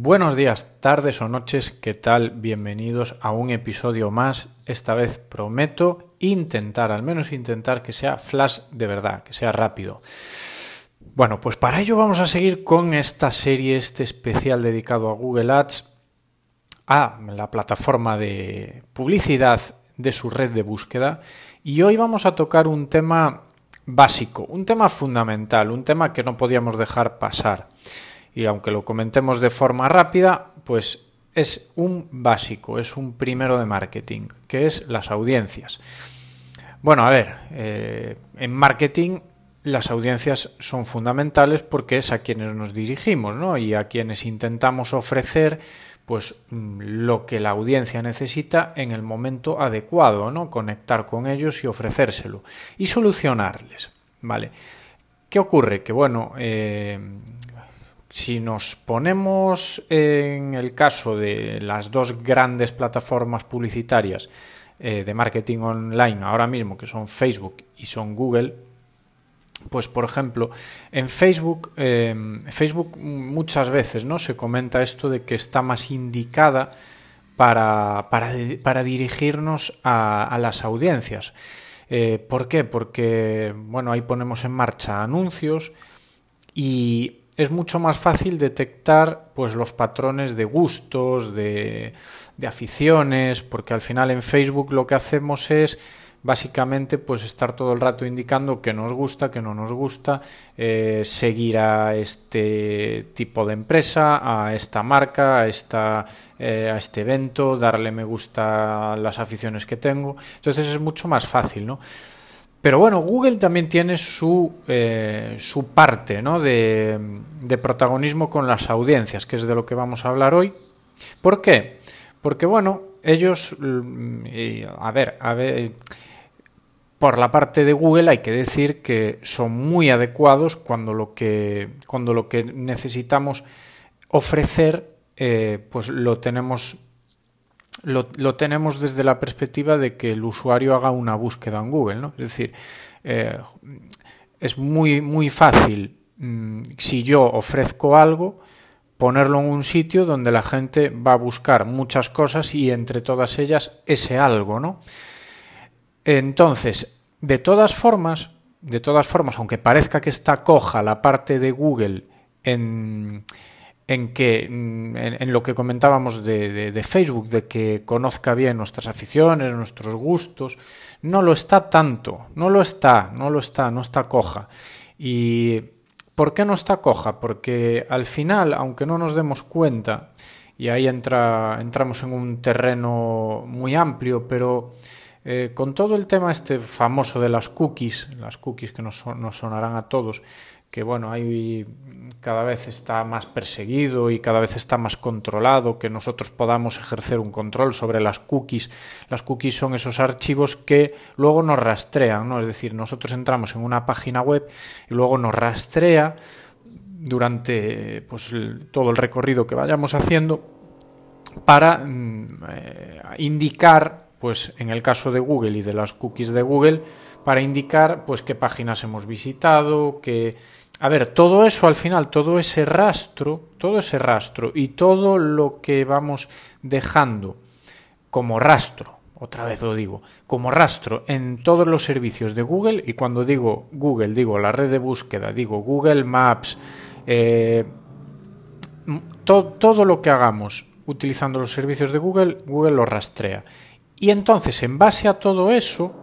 Buenos días, tardes o noches, ¿qué tal? Bienvenidos a un episodio más. Esta vez prometo intentar, al menos intentar que sea flash de verdad, que sea rápido. Bueno, pues para ello vamos a seguir con esta serie, este especial dedicado a Google Ads, a la plataforma de publicidad de su red de búsqueda. Y hoy vamos a tocar un tema básico, un tema fundamental, un tema que no podíamos dejar pasar y aunque lo comentemos de forma rápida, pues es un básico, es un primero de marketing, que es las audiencias. Bueno, a ver, eh, en marketing las audiencias son fundamentales porque es a quienes nos dirigimos, ¿no? Y a quienes intentamos ofrecer pues mm, lo que la audiencia necesita en el momento adecuado, ¿no? Conectar con ellos y ofrecérselo y solucionarles, ¿vale? ¿Qué ocurre? Que bueno, eh, si nos ponemos en el caso de las dos grandes plataformas publicitarias eh, de marketing online ahora mismo, que son Facebook y son Google, pues por ejemplo, en Facebook, em, Facebook muchas veces ¿no? se comenta esto de que está más indicada para, para, dirigirnos a, las audiencias. Eh, ¿Por qué? Porque bueno, ahí ponemos en marcha anuncios y es mucho más fácil detectar pues los patrones de gustos, de, aficiones, porque al final en Facebook lo que hacemos es básicamente pues estar todo el rato indicando que nos gusta, que no nos gusta, eh, seguir a este tipo de empresa, a esta marca, a, esta, eh, a este evento, darle me gusta a las aficiones que tengo. Entonces es mucho más fácil, ¿no? Pero bueno, Google también tiene su, eh, su parte ¿no? de, protagonismo con las audiencias, que es de lo que vamos a hablar hoy. ¿Por qué? Porque bueno, ellos, mm, a ver, a ver, por la parte de Google hay que decir que son muy adecuados cuando lo que, cuando lo que necesitamos ofrecer, eh, pues lo tenemos lo, tenemos desde la perspectiva de que el usuario haga una búsqueda en Google, ¿no? Es decir, eh, es muy, muy fácil, mm, si yo ofrezco algo, ponerlo en un sitio donde la gente va a buscar muchas cosas y entre todas ellas ese algo, ¿no? Entonces, de todas formas, de todas formas, aunque parezca que está coja la parte de Google en, en que en, lo que comentábamos de, Facebook, de que conozca bien nuestras aficiones, nuestros gustos, no lo está tanto, no lo está, no lo está, no está coja. ¿Y por qué no está coja? Porque al final, aunque no nos demos cuenta, y ahí entra, entramos en un terreno muy amplio, pero eh, con todo el tema este famoso de las cookies, las cookies que nos, nos sonarán a todos, que bueno, hay cada vez está más perseguido y cada vez está más controlado, que nosotros podamos ejercer un control sobre las cookies. Las cookies son esos archivos que luego nos rastrean, ¿no? Es decir, nosotros entramos en una página web y luego nos rastrea durante pues, todo el recorrido que vayamos haciendo para mm, eh, indicar, pues en el caso de Google y de las cookies de Google, para indicar pues qué páginas hemos visitado, qué a ver, todo eso al final, todo ese rastro, todo ese rastro y todo lo que vamos dejando como rastro, otra vez lo digo, como rastro en todos los servicios de Google, y cuando digo Google, digo la red de búsqueda, digo Google Maps, eh, todo lo que hagamos utilizando los servicios de Google, Google lo rastrea. Y entonces, en base a todo eso,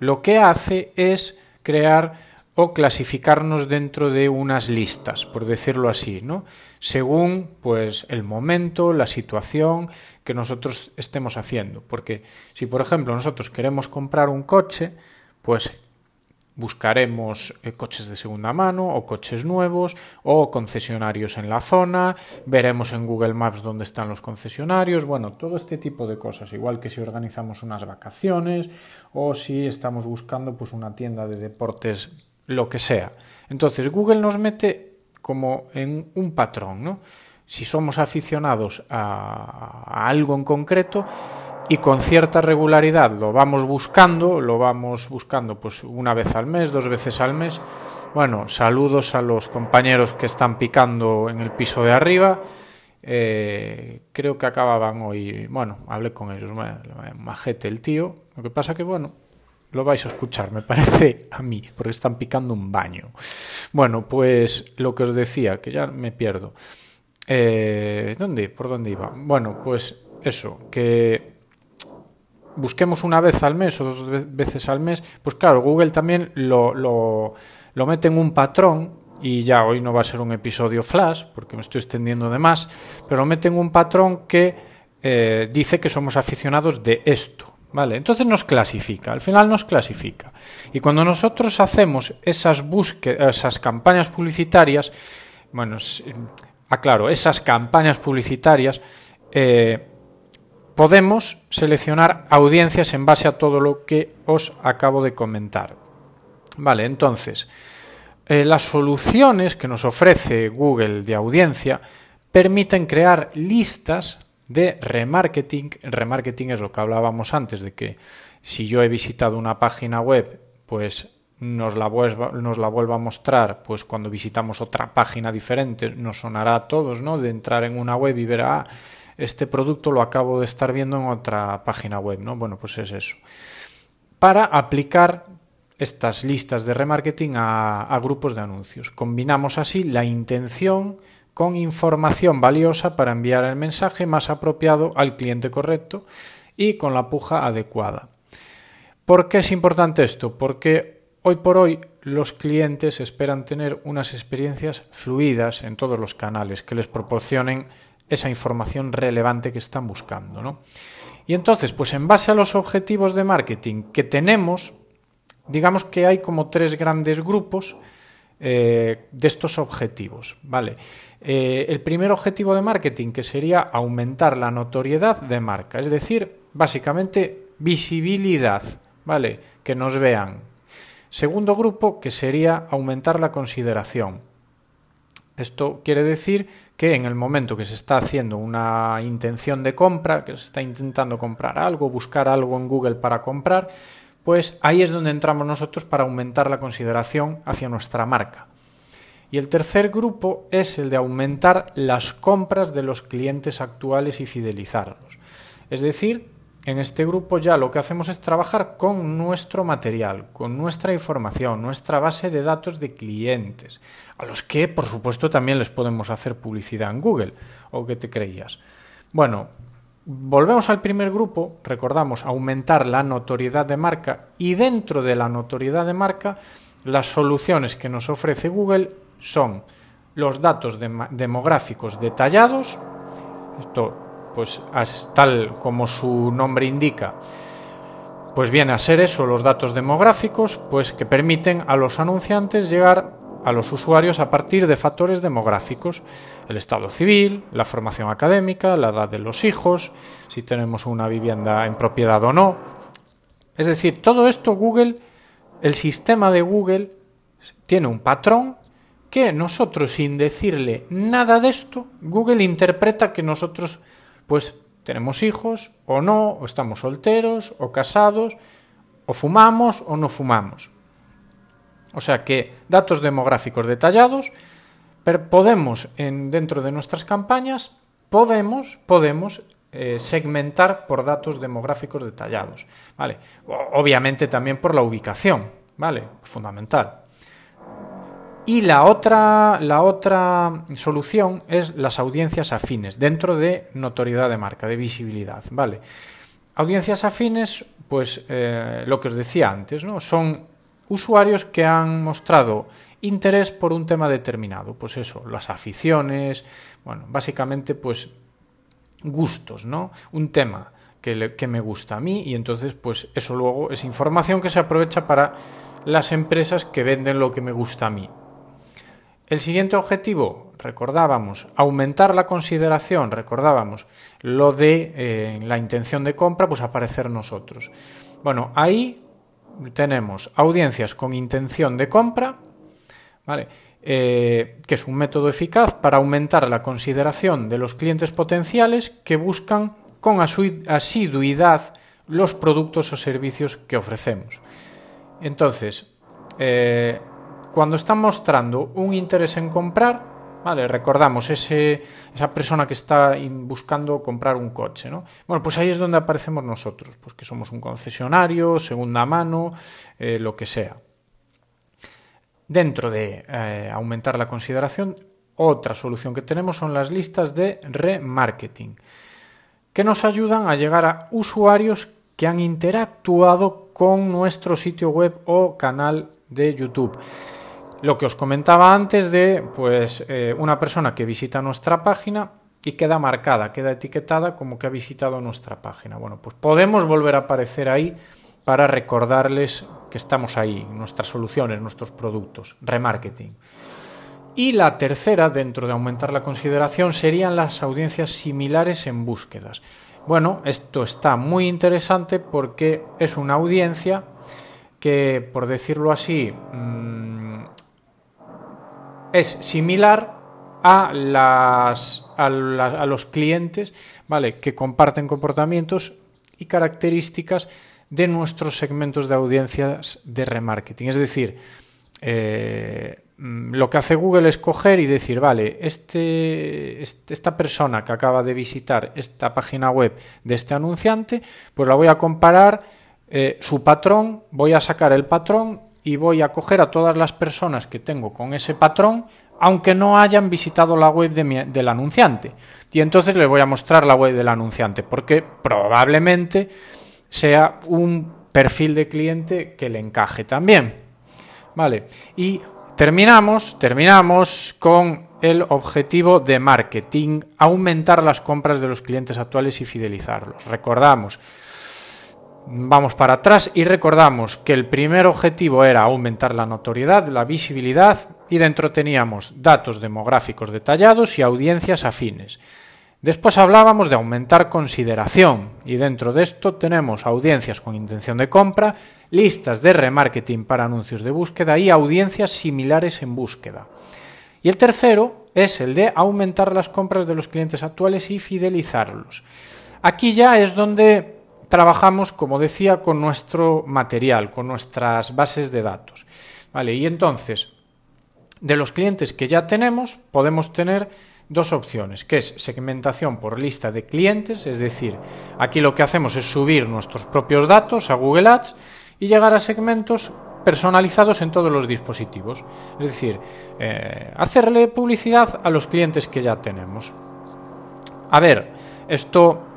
lo que hace es crear o clasificarnos dentro de unas listas, por decirlo así, ¿no? Según pues el momento, la situación que nosotros estemos haciendo, porque si por ejemplo nosotros queremos comprar un coche, pues buscaremos eh, coches de segunda mano o coches nuevos o concesionarios en la zona, veremos en Google Maps dónde están los concesionarios, bueno, todo este tipo de cosas, igual que si organizamos unas vacaciones o si estamos buscando pues una tienda de deportes lo que sea. Entonces Google nos mete como en un patrón, ¿no? Si somos aficionados a, algo en concreto y con cierta regularidad lo vamos buscando, lo vamos buscando pues una vez al mes, dos veces al mes. Bueno, saludos a los compañeros que están picando en el piso de arriba Eh, creo que acababan hoy, bueno, hablé con ellos, majete el tío, lo que pasa que, bueno, lo vais a escuchar, me parece a mí, porque están picando un baño. Bueno, pues lo que os decía, que ya me pierdo. Eh, ¿Dónde? ¿Por dónde iba? Bueno, pues eso, que busquemos una vez al mes o dos veces al mes, pues claro, Google también lo, lo, mete en un patrón y ya hoy no va a ser un episodio flash porque me estoy extendiendo de más, pero mete en un patrón que eh, dice que somos aficionados de esto. ¿Vale? Entonces nos clasifica, al final nos clasifica. Y cuando nosotros hacemos esas búsquedas, esas campañas publicitarias, bueno, aclaro, esas campañas publicitarias, eh, podemos seleccionar audiencias en base a todo lo que os acabo de comentar. Vale, entonces, eh, las soluciones que nos ofrece Google de audiencia permiten crear listas de remarketing. Remarketing es lo que hablábamos antes, de que si yo he visitado una página web, pues nos la, vuelva, nos la vuelva a mostrar, pues cuando visitamos otra página diferente, nos sonará a todos, ¿no? De entrar en una web y ver, ah, este producto lo acabo de estar viendo en otra página web, ¿no? Bueno, pues es eso. Para aplicar estas listas de remarketing a, grupos de anuncios. Combinamos así la intención con información valiosa para enviar el mensaje más apropiado al cliente correcto y con la puja adecuada. ¿Por qué es importante esto? Porque hoy por hoy los clientes esperan tener unas experiencias fluidas en todos los canales que les proporcionen esa información relevante que están buscando. ¿no? Y entonces, pues en base a los objetivos de marketing que tenemos, digamos que hay como tres grandes grupos eh, de estos objetivos. ¿vale? Eh, el primer objetivo de marketing que sería aumentar la notoriedad de marca, es decir, básicamente visibilidad, ¿vale? Que nos vean. Segundo grupo que sería aumentar la consideración. Esto quiere decir que en el momento que se está haciendo una intención de compra, que se está intentando comprar algo, buscar algo en Google para comprar, pues ahí es donde entramos nosotros para aumentar la consideración hacia nuestra marca. Y el tercer grupo es el de aumentar las compras de los clientes actuales y fidelizarlos. Es decir, en este grupo ya lo que hacemos es trabajar con nuestro material, con nuestra información, nuestra base de datos de clientes, a los que por supuesto también les podemos hacer publicidad en Google, o que te creías. Bueno, volvemos al primer grupo, recordamos aumentar la notoriedad de marca y dentro de la notoriedad de marca las soluciones que nos ofrece Google son los datos demográficos detallados, esto pues tal como su nombre indica, pues viene a ser eso, los datos demográficos, pues que permiten a los anunciantes llegar a los usuarios a partir de factores demográficos, el estado civil, la formación académica, la edad de los hijos, si tenemos una vivienda en propiedad o no. Es decir, todo esto Google, el sistema de Google tiene un patrón que nosotros sin decirle nada de esto, Google interpreta que nosotros pues tenemos hijos o no, o estamos solteros o casados, o fumamos o no fumamos. O sea que datos demográficos detallados, pero podemos en, dentro de nuestras campañas, podemos, podemos eh, segmentar por datos demográficos detallados. ¿vale? Obviamente también por la ubicación, ¿vale? Fundamental. Y la otra, la otra solución es las audiencias afines, dentro de notoriedad de marca, de visibilidad. ¿vale? Audiencias afines, pues eh, lo que os decía antes, ¿no? son usuarios que han mostrado interés por un tema determinado. Pues eso, las aficiones, bueno, básicamente pues gustos, ¿no? Un tema que, me gusta a mí y entonces pues eso luego es información que se aprovecha para las empresas que venden lo que me gusta a mí. El siguiente objetivo, recordábamos, aumentar la consideración, recordábamos, lo de eh, la intención de compra, pues aparecer nosotros. Bueno, ahí tenemos audiencias con intención de compra, ¿vale? Eh, que es un método eficaz para aumentar la consideración de los clientes potenciales que buscan con asiduidad los productos o servicios que ofrecemos. Entonces, eh, cuando están mostrando un interés en comprar, ¿vale? Recordamos ese, esa persona que está buscando comprar un coche, ¿no? Bueno, pues ahí es donde aparecemos nosotros, pues que somos un concesionario, segunda mano, eh, lo que sea. Dentro de eh, aumentar la consideración, otra solución que tenemos son las listas de remarketing, que nos ayudan a llegar a usuarios que han interactuado con nuestro sitio web o canal de YouTube. Lo que os comentaba antes de pues eh, una persona que visita nuestra página y queda marcada, queda etiquetada como que ha visitado nuestra página. Bueno, pues podemos volver a aparecer ahí para recordarles que estamos ahí, nuestras soluciones, nuestros productos, remarketing. Y la tercera, dentro de aumentar la consideración, serían las audiencias similares en búsquedas. Bueno, esto está muy interesante porque es una audiencia que, por decirlo así, mm, es similar a, las, a, los clientes ¿vale? que comparten comportamientos y características de nuestros segmentos de audiencias de remarketing. Es decir, eh, mm, lo que hace Google es coger y decir, vale, este, este, esta persona que acaba de visitar esta página web de este anunciante, pues la voy a comparar eh, su patrón, voy a sacar el patrón y voy a coger a todas las personas que tengo con ese patrón, aunque no hayan visitado la web del anunciante. Y entonces les voy a mostrar la web del anunciante, porque probablemente sea un perfil de cliente que le encaje también. Vale. Y terminamos, terminamos con el objetivo de marketing, aumentar las compras de los clientes actuales y fidelizarlos. Recordamos, Vamos para atrás y recordamos que el primer objetivo era aumentar la notoriedad, la visibilidad y dentro teníamos datos demográficos detallados y audiencias afines. Después hablábamos de aumentar consideración y dentro de esto tenemos audiencias con intención de compra, listas de remarketing para anuncios de búsqueda y audiencias similares en búsqueda. Y el tercero es el de aumentar las compras de los clientes actuales y fidelizarlos. Aquí ya es donde trabajamos, como decía, con nuestro material, con nuestras bases de datos. ¿Vale? Y entonces, de los clientes que ya tenemos, podemos tener dos opciones, que es segmentación por lista de clientes, es decir, aquí lo que hacemos es subir nuestros propios datos a Google Ads y llegar a segmentos personalizados en todos los dispositivos. Es decir, eh, hacerle publicidad a los clientes que ya tenemos. A ver, esto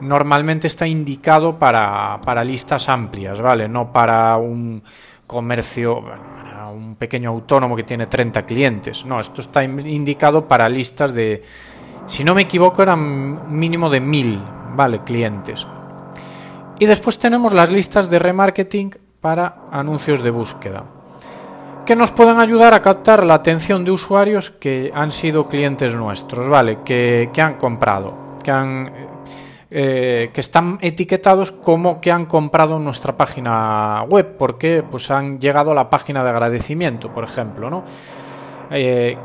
normalmente está indicado para, listas amplias, ¿vale? No para un comercio, para un pequeño autónomo que tiene 30 clientes. No, esto está indicado para listas de, si no me equivoco, eran mínimo de 1000, ¿vale? Clientes. Y después tenemos las listas de remarketing para anuncios de búsqueda, que nos pueden ayudar a captar la atención de usuarios que han sido clientes nuestros, ¿vale? Que, que han comprado, que han eh, que están etiquetados como que han comprado nuestra página web, porque pues han llegado a la página de agradecimiento, por ejemplo, ¿no? Eh,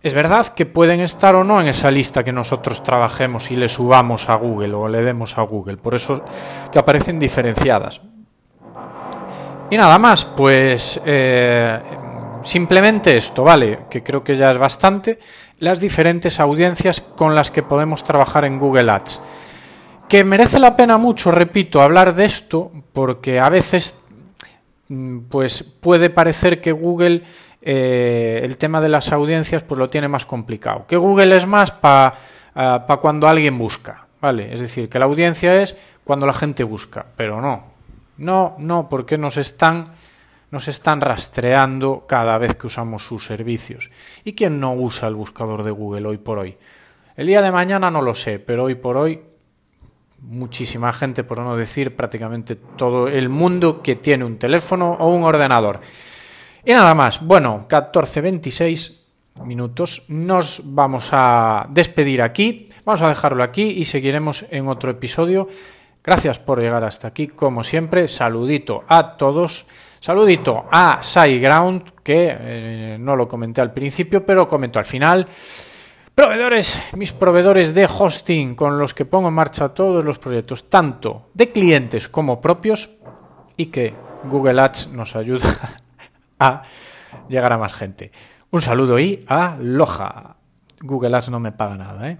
es verdad que pueden estar o no en esa lista que nosotros trabajemos y le subamos a Google o le demos a Google, por eso que aparecen diferenciadas. Y nada más, pues eh, simplemente esto, ¿vale? Que creo que ya es bastante, las diferentes audiencias con las que podemos trabajar en Google Ads que merece la pena mucho, repito, hablar de esto, porque a veces mm, pues puede parecer que Google eh, el tema de las audiencias pues lo tiene más complicado. Que Google es más para ah, cuando alguien busca, ¿vale? Es decir, que la audiencia es cuando la gente busca, pero no. No, no, porque nos están nos están rastreando cada vez que usamos sus servicios. ¿Y quién no usa el buscador de Google hoy por hoy? El día de mañana no lo sé, pero hoy por hoy muchísima gente, por no decir prácticamente todo el mundo que tiene un teléfono o un ordenador. Y nada más, bueno, 14.26 minutos, nos vamos a despedir aquí, vamos a dejarlo aquí y seguiremos en otro episodio. Gracias por llegar hasta aquí, como siempre, saludito a todos, saludito a SideGround, que eh, no lo comenté al principio, pero comento al final. Proveedores, mis proveedores de hosting con los que pongo en marcha todos los proyectos, tanto de clientes como propios, y que Google Ads nos ayuda a llegar a más gente. Un saludo y aloha. Google Ads no me paga nada, ¿eh?